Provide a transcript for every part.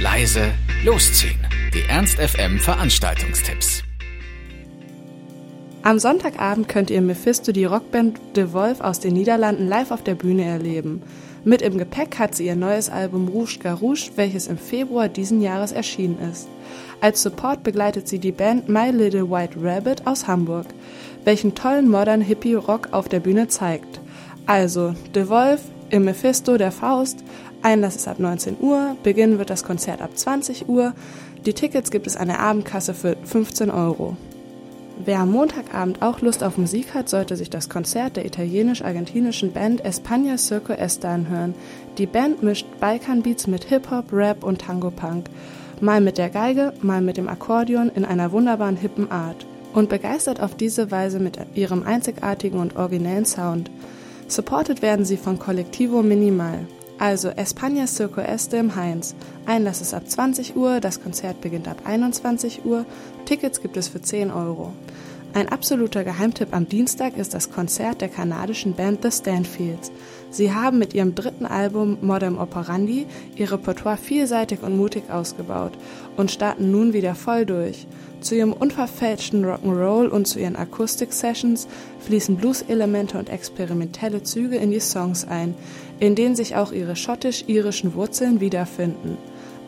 leise, losziehen. Die Ernst FM Veranstaltungstipps. Am Sonntagabend könnt ihr Mephisto die Rockband The Wolf aus den Niederlanden live auf der Bühne erleben. Mit im Gepäck hat sie ihr neues Album Rouge Garouche, welches im Februar diesen Jahres erschienen ist. Als Support begleitet sie die Band My Little White Rabbit aus Hamburg, welchen tollen Modern Hippie Rock auf der Bühne zeigt. Also, The Wolf, im Mephisto der Faust, Einlass ist ab 19 Uhr, Beginn wird das Konzert ab 20 Uhr. Die Tickets gibt es an der Abendkasse für 15 Euro. Wer am Montagabend auch Lust auf Musik hat, sollte sich das Konzert der italienisch-argentinischen Band España Circo Esta anhören. Die Band mischt Balkan-Beats mit Hip-Hop, Rap und Tango-Punk. Mal mit der Geige, mal mit dem Akkordeon in einer wunderbaren hippen Art. Und begeistert auf diese Weise mit ihrem einzigartigen und originellen Sound. Supported werden sie von Collectivo Minimal. Also España Circo Este im Heinz. Einlass ist ab 20 Uhr, das Konzert beginnt ab 21 Uhr, Tickets gibt es für 10 Euro. Ein absoluter Geheimtipp am Dienstag ist das Konzert der kanadischen Band The Stanfields. Sie haben mit ihrem dritten Album Modern Operandi ihr Repertoire vielseitig und mutig ausgebaut und starten nun wieder voll durch. Zu ihrem unverfälschten Rock'n'Roll und zu ihren Akustik-Sessions fließen Blues-Elemente und experimentelle Züge in die Songs ein, in denen sich auch ihre schottisch-irischen Wurzeln wiederfinden.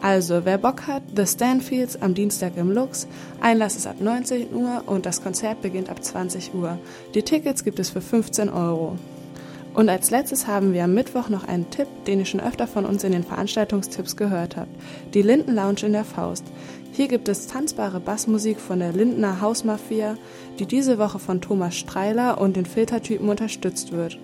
Also, wer Bock hat, The Stanfields am Dienstag im Lux, Einlass ist ab 19 Uhr und das Konzert beginnt ab 20 Uhr. Die Tickets gibt es für 15 Euro. Und als letztes haben wir am Mittwoch noch einen Tipp, den ihr schon öfter von uns in den Veranstaltungstipps gehört habt. Die Linden Lounge in der Faust. Hier gibt es tanzbare Bassmusik von der Lindener Hausmafia, die diese Woche von Thomas Streiler und den Filtertypen unterstützt wird.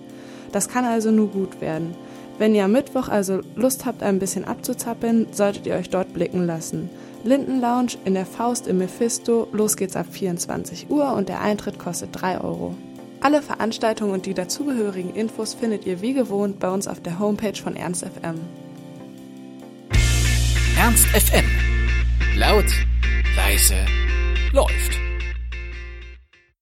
Das kann also nur gut werden. Wenn ihr am Mittwoch also Lust habt, ein bisschen abzuzappeln, solltet ihr euch dort blicken lassen. Linden Lounge in der Faust im Mephisto, los geht's ab 24 Uhr und der Eintritt kostet 3 Euro. Alle Veranstaltungen und die dazugehörigen Infos findet ihr wie gewohnt bei uns auf der Homepage von Ernst FM. Ernst FM. Laut, leise, läuft.